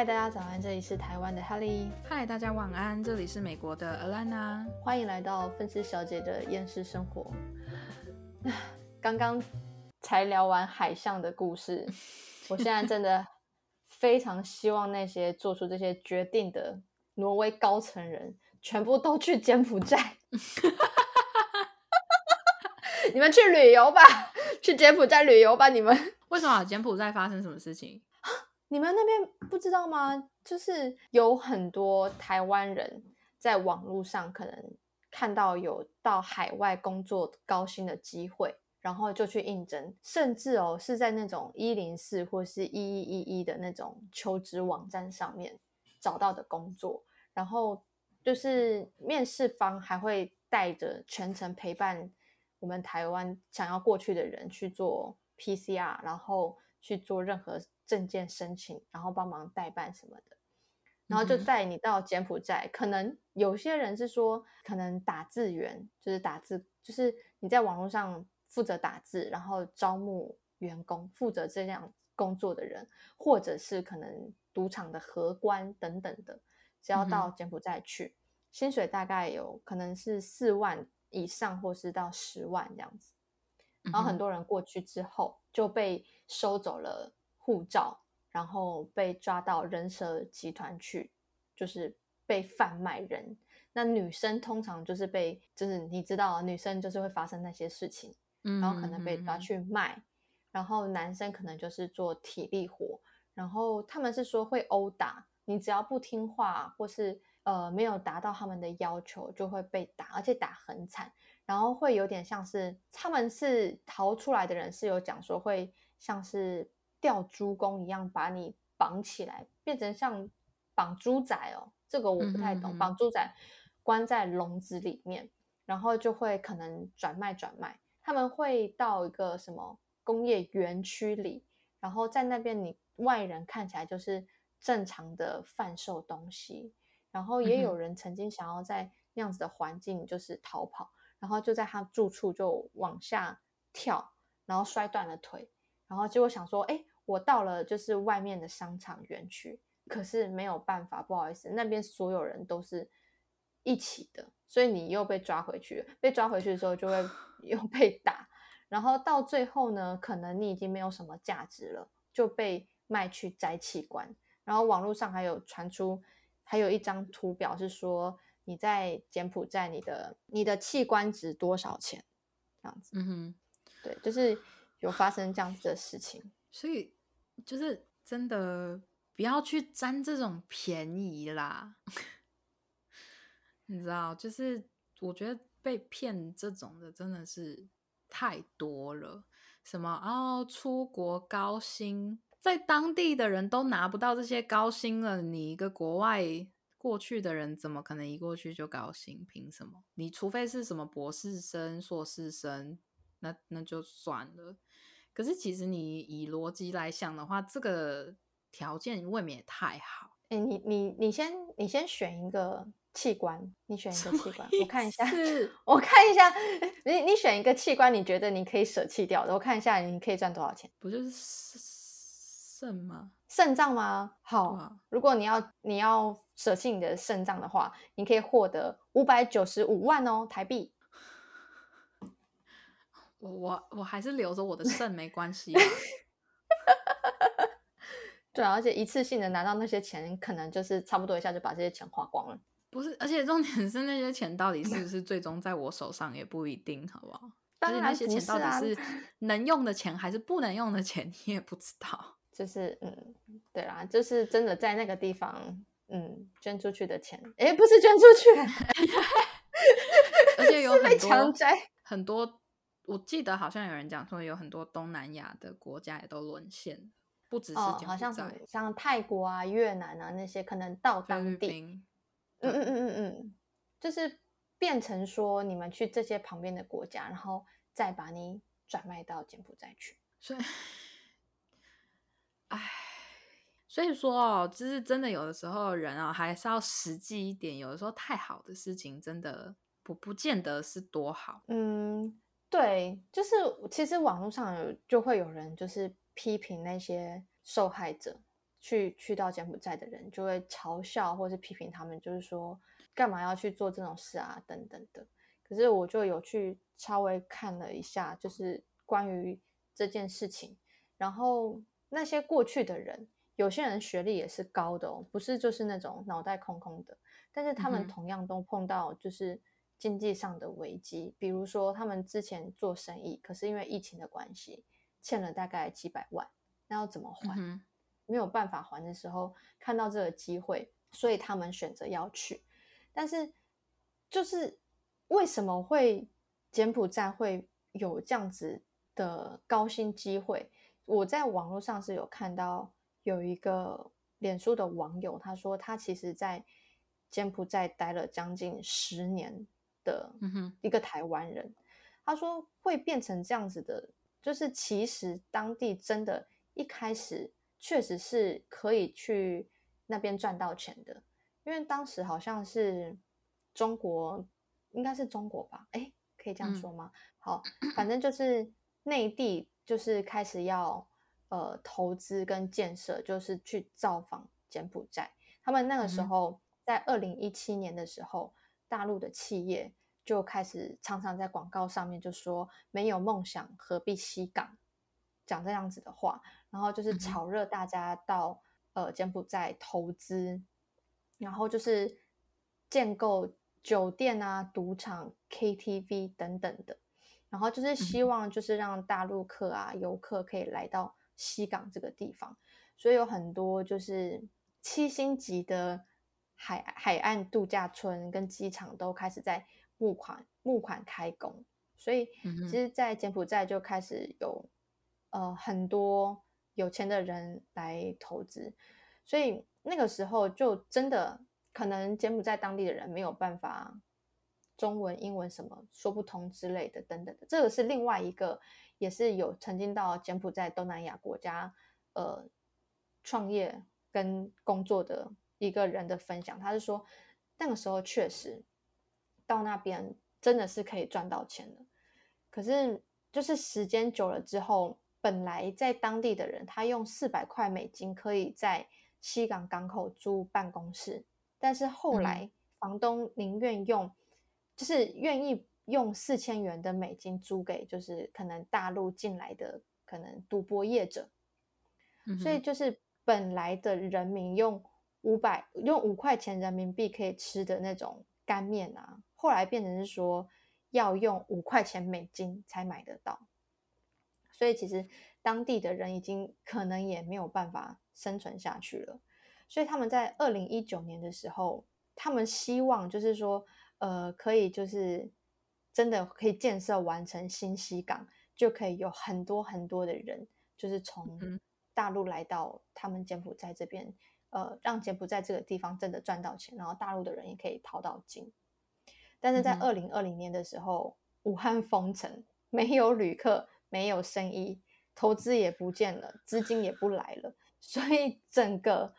嗨，大家早安，这里是台湾的 Helly，嗨，大家晚安，这里是美国的 Alana，欢迎来到分尸小姐的厌世生活。刚刚才聊完海象的故事，我现在真的非常希望那些做出这些决定的挪威高层人全部都去柬埔寨。你们去旅游吧，去柬埔寨旅游吧，你们。为什么柬埔寨发生什么事情？你们那边不知道吗？就是有很多台湾人在网络上可能看到有到海外工作高薪的机会，然后就去应征，甚至哦是在那种一零四或是一一一一的那种求职网站上面找到的工作，然后就是面试方还会带着全程陪伴我们台湾想要过去的人去做 PCR，然后去做任何。证件申请，然后帮忙代办什么的，然后就带你到柬埔寨。可能有些人是说，可能打字员，就是打字，就是你在网络上负责打字，然后招募员工，负责这样工作的人，或者是可能赌场的荷官等等的，只要到柬埔寨去，薪水大概有可能是四万以上，或是到十万这样子。然后很多人过去之后就被收走了。护照，然后被抓到人蛇集团去，就是被贩卖人。那女生通常就是被，就是你知道，女生就是会发生那些事情，然后可能被抓去卖。然后男生可能就是做体力活，然后他们是说会殴打你，只要不听话或是呃没有达到他们的要求，就会被打，而且打很惨。然后会有点像是他们是逃出来的人，是有讲说会像是。吊猪公一样把你绑起来，变成像绑猪仔哦，这个我不太懂。绑猪仔关在笼子里面，然后就会可能转卖转卖。他们会到一个什么工业园区里，然后在那边你外人看起来就是正常的贩售东西。然后也有人曾经想要在那样子的环境就是逃跑，然后就在他住处就往下跳，然后摔断了腿，然后结果想说，哎。我到了就是外面的商场园区，可是没有办法，不好意思，那边所有人都是一起的，所以你又被抓回去。被抓回去的时候就会 又被打，然后到最后呢，可能你已经没有什么价值了，就被卖去摘器官。然后网络上还有传出，还有一张图表是说你在柬埔寨，你的你的器官值多少钱？这样子，嗯哼，对，就是有发生这样子的事情，所以。就是真的不要去占这种便宜啦，你知道？就是我觉得被骗这种的真的是太多了。什么哦，出国高薪，在当地的人都拿不到这些高薪了，你一个国外过去的人怎么可能一过去就高薪？凭什么？你除非是什么博士生、硕士生，那那就算了。可是，其实你以逻辑来想的话，这个条件未免也太好。哎，你你你先你先选一个器官，你选一个器官，我看一下，我看一下，你你选一个器官，你觉得你可以舍弃掉的，我看一下你可以赚多少钱？不就是肾吗？肾脏吗？好，如果你要你要舍弃你的肾脏的话，你可以获得五百九十五万哦，台币。我我我还是留着我的肾没关系。对啊，而且一次性的拿到那些钱，可能就是差不多一下就把这些钱花光了。不是，而且重点是那些钱到底是不是最终在我手上也不一定，好不好？而且那些钱到底是能用的钱还是不能用的钱，你也不知道。就是嗯，对啦，就是真的在那个地方，嗯，捐出去的钱，哎，不是捐出去，而且有很多很多。我记得好像有人讲说，有很多东南亚的国家也都沦陷，不只是好像什么像泰国啊、越南啊那些，可能到当地，嗯嗯嗯嗯嗯，就是变成说你们去这些旁边的国家，然后再把你转卖到柬埔寨去。所以，唉，所以说哦，就是真的有的时候人啊，还是要实际一点。有的时候太好的事情，真的不不见得是多好。嗯。对，就是其实网络上有就会有人就是批评那些受害者，去去到柬埔寨的人就会嘲笑或是批评他们，就是说干嘛要去做这种事啊，等等的。可是我就有去稍微看了一下，就是关于这件事情，然后那些过去的人，有些人学历也是高的哦，不是就是那种脑袋空空的，但是他们同样都碰到就是经济上的危机，比如说他们之前做生意，可是因为疫情的关系，欠了大概几百万，那要怎么还？没有办法还的时候，看到这个机会，所以他们选择要去。但是，就是为什么会柬埔寨会有这样子的高薪机会？我在网络上是有看到有一个脸书的网友，他说他其实在柬埔寨待了将近十年的一个台湾人，他说会变成这样子的，就是其实当地真的一开始。确实是可以去那边赚到钱的，因为当时好像是中国，应该是中国吧？哎，可以这样说吗？好，反正就是内地就是开始要呃投资跟建设，就是去造访柬埔寨。他们那个时候在二零一七年的时候，大陆的企业就开始常常在广告上面就说：“没有梦想何必西港？”讲这样子的话。然后就是炒热大家到呃柬埔寨投资，然后就是建构酒店啊、赌场、KTV 等等的，然后就是希望就是让大陆客啊、游客可以来到西港这个地方，所以有很多就是七星级的海海岸度假村跟机场都开始在募款募款开工，所以其实，在柬埔寨就开始有呃很多。有钱的人来投资，所以那个时候就真的可能柬埔寨当地的人没有办法中文、英文什么说不通之类的，等等的。这个是另外一个，也是有曾经到柬埔寨东南亚国家呃创业跟工作的一个人的分享。他是说那个时候确实到那边真的是可以赚到钱的，可是就是时间久了之后。本来在当地的人，他用四百块美金可以在西港港口租办公室，但是后来房东宁愿用，就是愿意用四千元的美金租给，就是可能大陆进来的可能赌博业者，所以就是本来的人民用五百用五块钱人民币可以吃的那种干面啊，后来变成是说要用五块钱美金才买得到。所以其实当地的人已经可能也没有办法生存下去了，所以他们在二零一九年的时候，他们希望就是说，呃，可以就是真的可以建设完成新西港，就可以有很多很多的人，就是从大陆来到他们柬埔寨这边，呃，让柬埔寨这个地方真的赚到钱，然后大陆的人也可以淘到金。但是在二零二零年的时候，武汉封城，没有旅客。没有生意，投资也不见了，资金也不来了，所以整个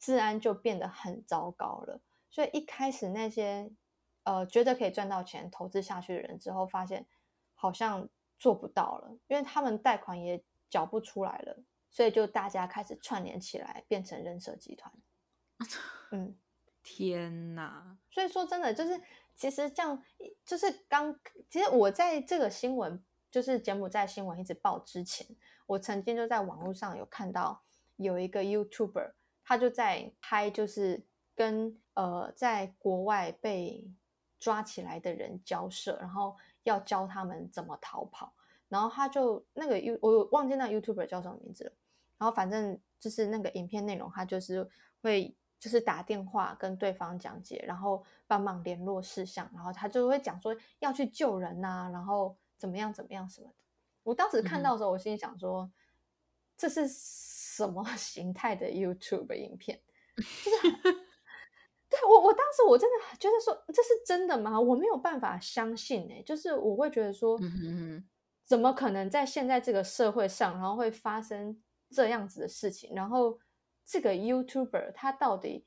治安就变得很糟糕了。所以一开始那些呃觉得可以赚到钱投资下去的人，之后发现好像做不到了，因为他们贷款也缴不出来了，所以就大家开始串联起来，变成人社集团。嗯，天哪！所以说真的就是，其实这样就是刚，其实我在这个新闻。就是柬埔寨新闻一直报之前，我曾经就在网络上有看到有一个 YouTuber，他就在拍，就是跟呃在国外被抓起来的人交涉，然后要教他们怎么逃跑。然后他就那个 U 我忘记那 YouTuber 叫什么名字了。然后反正就是那个影片内容，他就是会就是打电话跟对方讲解，然后帮忙联络事项，然后他就会讲说要去救人呐，然后。怎么样？怎么样？什么的？我当时看到的时候，我心里想说：“这是什么 形态的 YouTube 影片？”就是对我，我当时我真的觉得说：“这是真的吗？”我没有办法相信哎，就是我会觉得说：“怎么可能在现在这个社会上，然后会发生这样子的事情？然后这个 YouTuber 他到底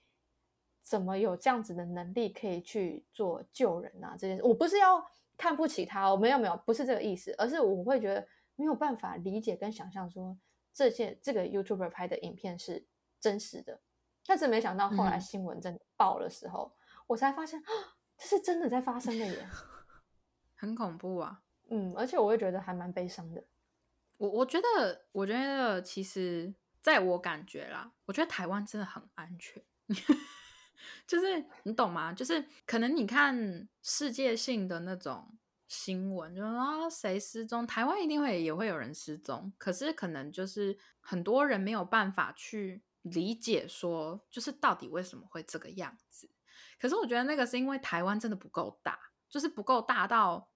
怎么有这样子的能力，可以去做救人啊？这件事，我不是要。看不起他，我没有没有，不是这个意思，而是我会觉得没有办法理解跟想象，说这件这个 YouTuber 拍的影片是真实的。但是没想到后来嗯新闻真的爆的时候，我才发现，啊这是真的在发生的耶。很恐怖啊。嗯，而且我会觉得还蛮悲伤的。我我觉得，我觉得其实在我感觉啦，我觉得台湾真的很安全。就是你懂吗？就是可能你看世界性的那种新闻，就是啊谁失踪，台湾一定会也会有人失踪，可是可能就是很多人没有办法去理解说，就是到底为什么会这个样子。可是我觉得那个是因为台湾真的不够大，就是不够大到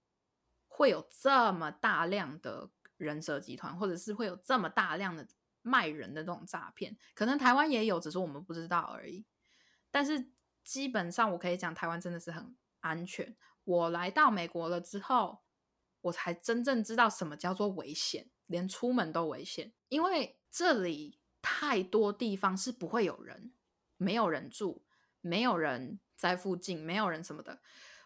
会有这么大量的人蛇集团，或者是会有这么大量的卖人的这种诈骗。可能台湾也有，只是我们不知道而已。但是基本上我可以讲，台湾真的是很安全。我来到美国了之后，我才真正知道什么叫做危险，连出门都危险，因为这里太多地方是不会有人，没有人住，没有人在附近，没有人什么的。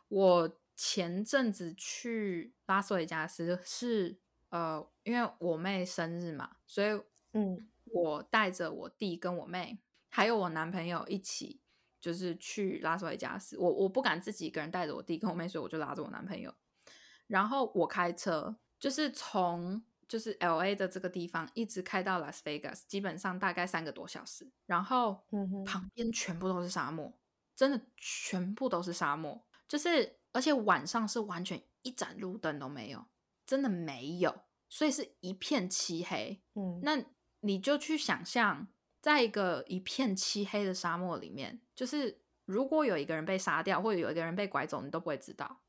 我前阵子去拉斯维加斯是呃，因为我妹生日嘛，所以嗯我带着我弟跟我妹，还有我男朋友一起，就是去拉斯维加斯。我我不敢自己一个人带着我弟跟我妹，所以我就拉着我男朋友。然后我开车，就是从就是 L A 的这个地方一直开到 Las Vegas，基本上大概三个多小时。然后旁边全部都是沙漠，真的全部都是沙漠，就是而且晚上是完全一盏路灯都没有，真的没有，所以是一片漆黑。嗯，那你就去想象，在一个一片漆黑的沙漠里面，就是如果有一个人被杀掉，或者有一个人被拐走，你都不会知道，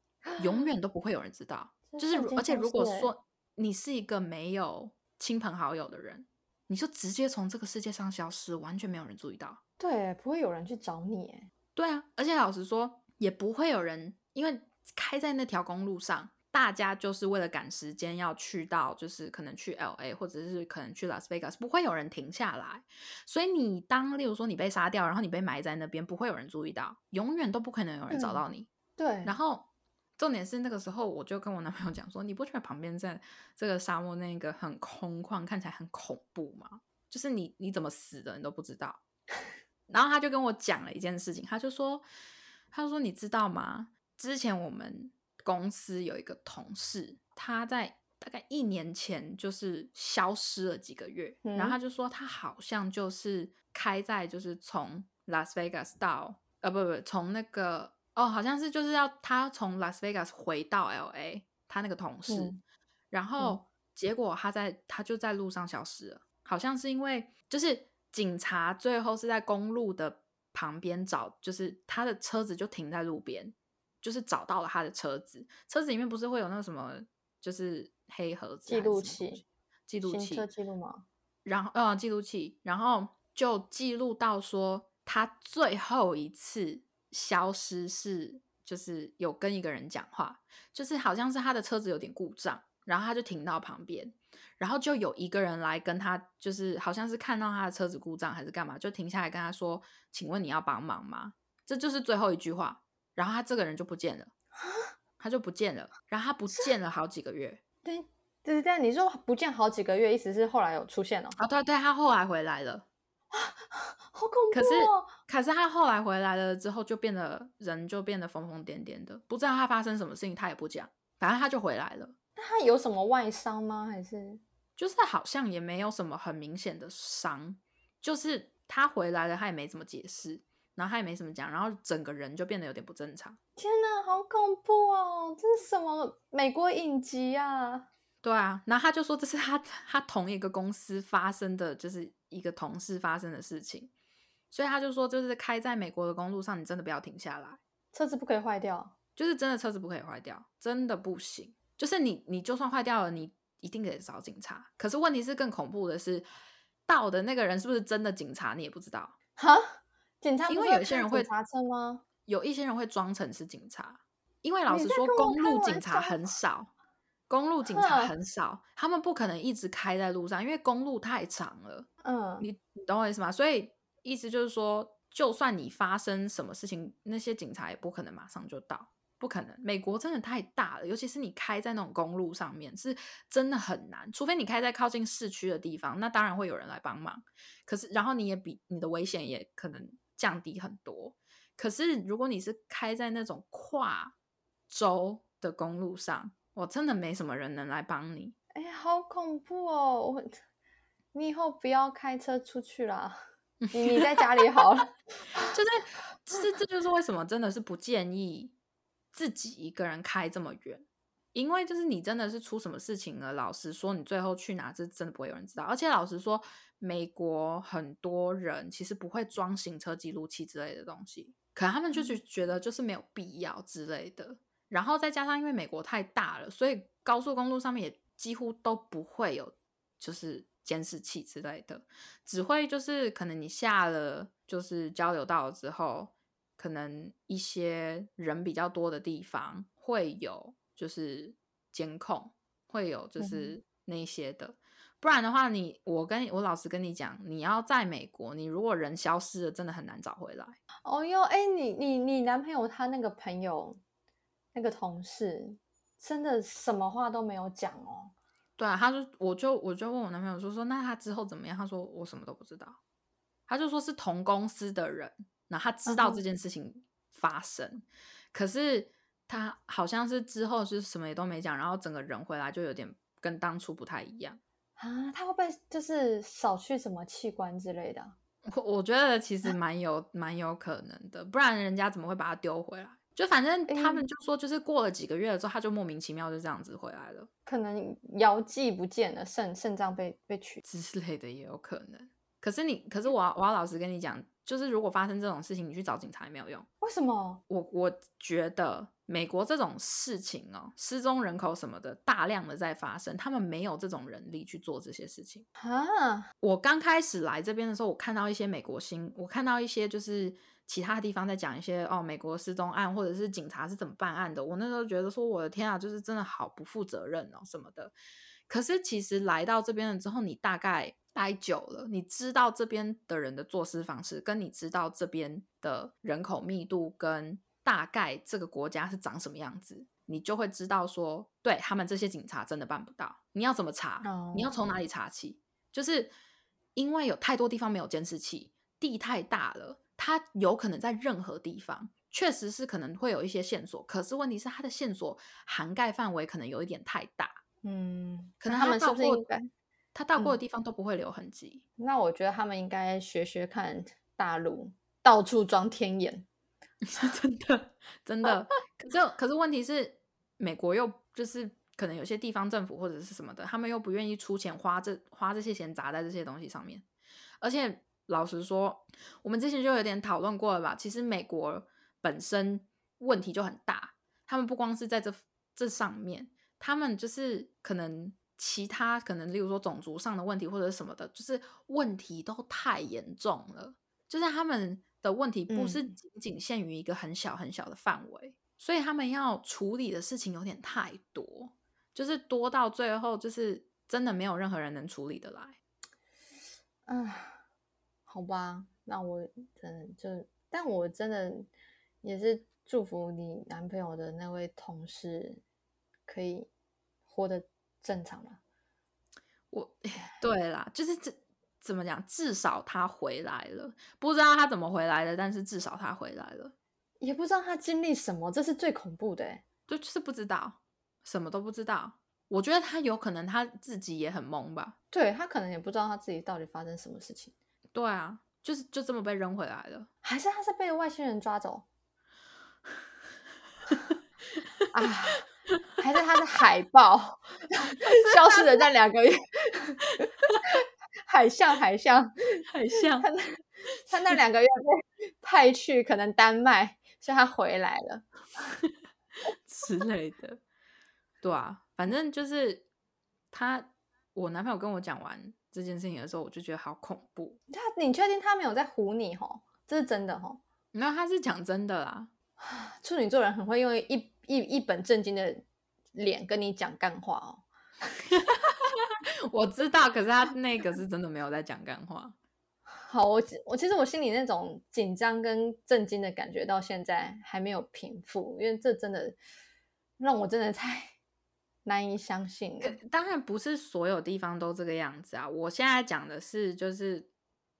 永远都不会有人知道。就是而且如果说你是一个没有亲朋好友的人，你就直接从这个世界上消失，完全没有人注意到。对，不会有人去找你哎。对啊，而且老实说，也不会有人，因为开在那条公路上，大家就是为了赶时间要去到，就是可能去 L A 或者是可能去 Las Vegas，不会有人停下来。所以你当例如说你被杀掉，然后你被埋在那边，不会有人注意到，永远都不可能有人找嗯到你。对，然后重点是那个时候，我就跟我男朋友讲说，你不觉得旁边在这个沙漠那个很空旷，看起来很恐怖吗？就是你你怎么死的，你都不知道。然后他就跟我讲了一件事情，他就说，他就说你知道吗？之前我们公司有一个同事，他在大概一年前就是消失了几个月，然后嗯。他就说他好像就是开在就是从 Las Vegas 到呃不不从那个哦好像是就是要他从 Las Vegas 回到 LA，他那个同事，嗯然后结果他在他就在路上消失了，好像是因为就是警察最后是在公路的旁边找，就是他的车子就停在路边，就是找到了他的车子，车子里面不是会有那个什么就是黑盒子记录器记录器行车记录吗？然后呃记录器，然后就记录到说他最后一次消失是就是有跟一个人讲话，就是好像是他的车子有点故障，然后他就停到旁边，然后就有一个人来跟他，就是好像是看到他的车子故障还是干嘛，就停下来跟他说：“请问你要帮忙吗？”这就是最后一句话，然后他这个人就不见了，他就不见了，然后他不见了好几个月。对对对，你说不见好几个月，意思是后来有出现了，哦，对对，他后来回来了。好恐怖可是哦！可是他后来回来了之后，就变得人就变得疯疯癫癫的，不知道他发生什么事情，他也不讲，反正他就回来了，那他有什么外伤吗？还是就是好像也没有什么很明显的伤，就是他回来了，他也没怎么解释，然后他也没什么讲，然后整个人就变得有点不正常。天哪，好恐怖哦！这是什么美国影集啊？对啊，然后他就说这是他他同一个公司发生的，就是一个同事发生的事情，所以他就说，就是开在美国的公路上，你真的不要停下来。车子不可以坏掉。就是真的车子不可以坏掉，真的不行。就是你你就算坏掉了，你一定得找警察。可是问题是更恐怖的是，到的那个人是不是真的警察，你也不知道。哈，警察因为有一些人会查车吗？有一些人会装成是警察，因为老实说，公路警察很少，公路警察很少，他们不可能一直开在路上，因为公路太长了。嗯，你你懂我意思吗？所以意思就是说，就算你发生什么事情，那些警察也不可能马上就到。不可能。美国真的太大了，尤其是你开在那种公路上面，是真的很难。除非你开在靠近市区的地方，那当然会有人来帮忙。可是，然后你也比你的危险也可能降低很多。可是，如果你是开在那种跨州的公路上，我真的没什么人能来帮你。哎，好恐怖哦！我，你以后不要开车出去啦，你你在家里好了。就是，就是这就是为什么真的是不建议自己一个人开这么远，因为就是你真的是出什么事情了，老实说，你最后去哪，这真的不会有人知道。而且老实说，美国很多人其实不会装行车记录器之类的东西，可能他们就是觉得就是没有必要之类的。然后再加上因为美国太大了，所以高速公路上面也。几乎都不会有，就是监视器之类的，只会就是可能你下了就是交流道之后，可能一些人比较多的地方会有就是监控，会有就是那些的，不然的话，你我跟我老实跟你讲，你要在美国，你如果人消失了，真的很难找回来。哦哟，哎，你你你男朋友他那个朋友那个同事。真的什么话都没有讲哦。对啊，他就我就我就问我男朋友说说那他之后怎么样？他说我什么都不知道。他就说是同公司的人，那他知道这件事情发生，可是他好像是之后是什么也都没讲，然后整个人回来就有点跟当初不太一样啊。他会不会就是少去什么器官之类的？我我觉得其实蛮有蛮有可能的，不然人家怎么会把他丢回来？就反正他们就说，就是过了几个月了之后，他就莫名其妙就这样子回来了。可能腰肌不见了，肾肾脏被被取之类的也有可能。可是你，可是我要我要老实跟你讲，就是如果发生这种事情，你去找警察也没有用。为什么？我我觉得美国这种事情哦，失踪人口什么的大量的在发生，他们没有这种人力去做这些事情啊。我刚开始来这边的时候，我看到一些美国新，我看到一些就是。其他地方在讲一些哦，美国失踪案，或者是警察是怎么办案的。我那时候觉得说，我的天啊，就是真的好不负责任哦，什么的。可是其实来到这边了之后，你大概待久了，你知道这边的人的做事方式，跟你知道这边的人口密度，跟大概这个国家是长什么样子，你就会知道说，对他们这些警察真的办不到。你要怎么查？你要从哪里查起？就是因为有太多地方没有监视器，地太大了。它有可能在任何地方，确实是可能会有一些线索，可是问题是他的线索涵盖范围可能有一点太大，嗯，可能他们是不是应该他到过的地方都不会留痕迹？那我觉得他们应该学学看大陆，到处装天眼，是 真的，真的。可是可是问题是，美国又就是可能有些地方政府或者是什么的，他们又不愿意出钱花这花这些钱砸在这些东西上面，而且。老实说，我们之前就有点讨论过了吧？其实美国本身问题就很大，他们不光是在这这上面，他们就是可能其他可能，例如说种族上的问题或者什么的，就是问题都太严重了。就是他们的问题不是仅仅限于一个很小很小的范围，所以他们要处理的事情有点太多，就是多到最后就是真的没有任何人能处理得来。啊。好吧，那我真的就，但我真的也是祝福你男朋友的那位同事可以活得正常了。我，对啦，就是这怎么讲，至少他回来了，不知道他怎么回来的，但是至少他回来了，也不知道他经历什么，这是最恐怖的，就就是不知道，什么都不知道。我觉得他有可能他自己也很懵吧，对他可能也不知道他自己到底发生什么事情。对啊，就是就这么被扔回来了，还是他是被外星人抓走？啊，还是他的海豹 消失了那两个月？海象，海象，海象，他那他那两个月被 派去可能丹麦，所以他回来了 之类的。对啊，反正就是他，我男朋友跟我讲完。这件事情的时候，我就觉得好恐怖。他，你确定他没有在唬你？吼，这是真的吼。没有，他是讲真的啦。处女座人很会用一一一本正经的脸跟你讲干话哦。我知道，可是他那个是真的没有在讲干话。好，我我其实我心里那种紧张跟震惊的感觉到现在还没有平复，因为这真的让我真的太难以相信了。当然不是所有地方都这个样子啊，我现在讲的是就是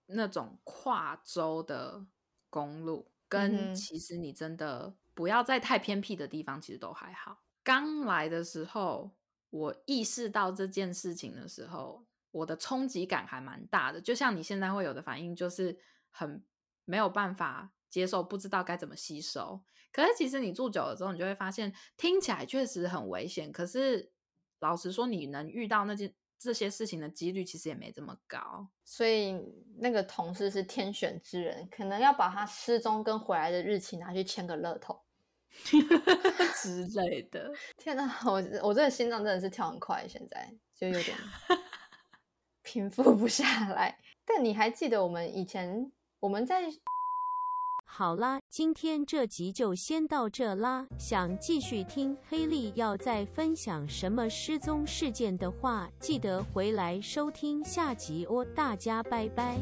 那种跨州的公路，跟其实你真的不要在太偏僻的地方，其实都还好。刚来的时候，我意识到这件事情的时候。我的冲击感还蛮大的，就像你现在会有的反应，就是很没有办法接受，不知道该怎么吸收。可是其实你住久了之后，你就会发现，听起来确实很危险。可是老实说，你能遇到那件这些事情的几率，其实也没这么高。所以那个同事是天选之人，可能要把他失踪跟回来的日期拿去签个乐透 之类的。天哪，我我这个心脏真的是跳很快，现在就有点。平复不下来，但你还记得我们以前我们在？好啦，今天这集就先到这啦。想继续听黑莉要再分享什么失踪事件的话，记得回来收听下集哦。大家拜拜。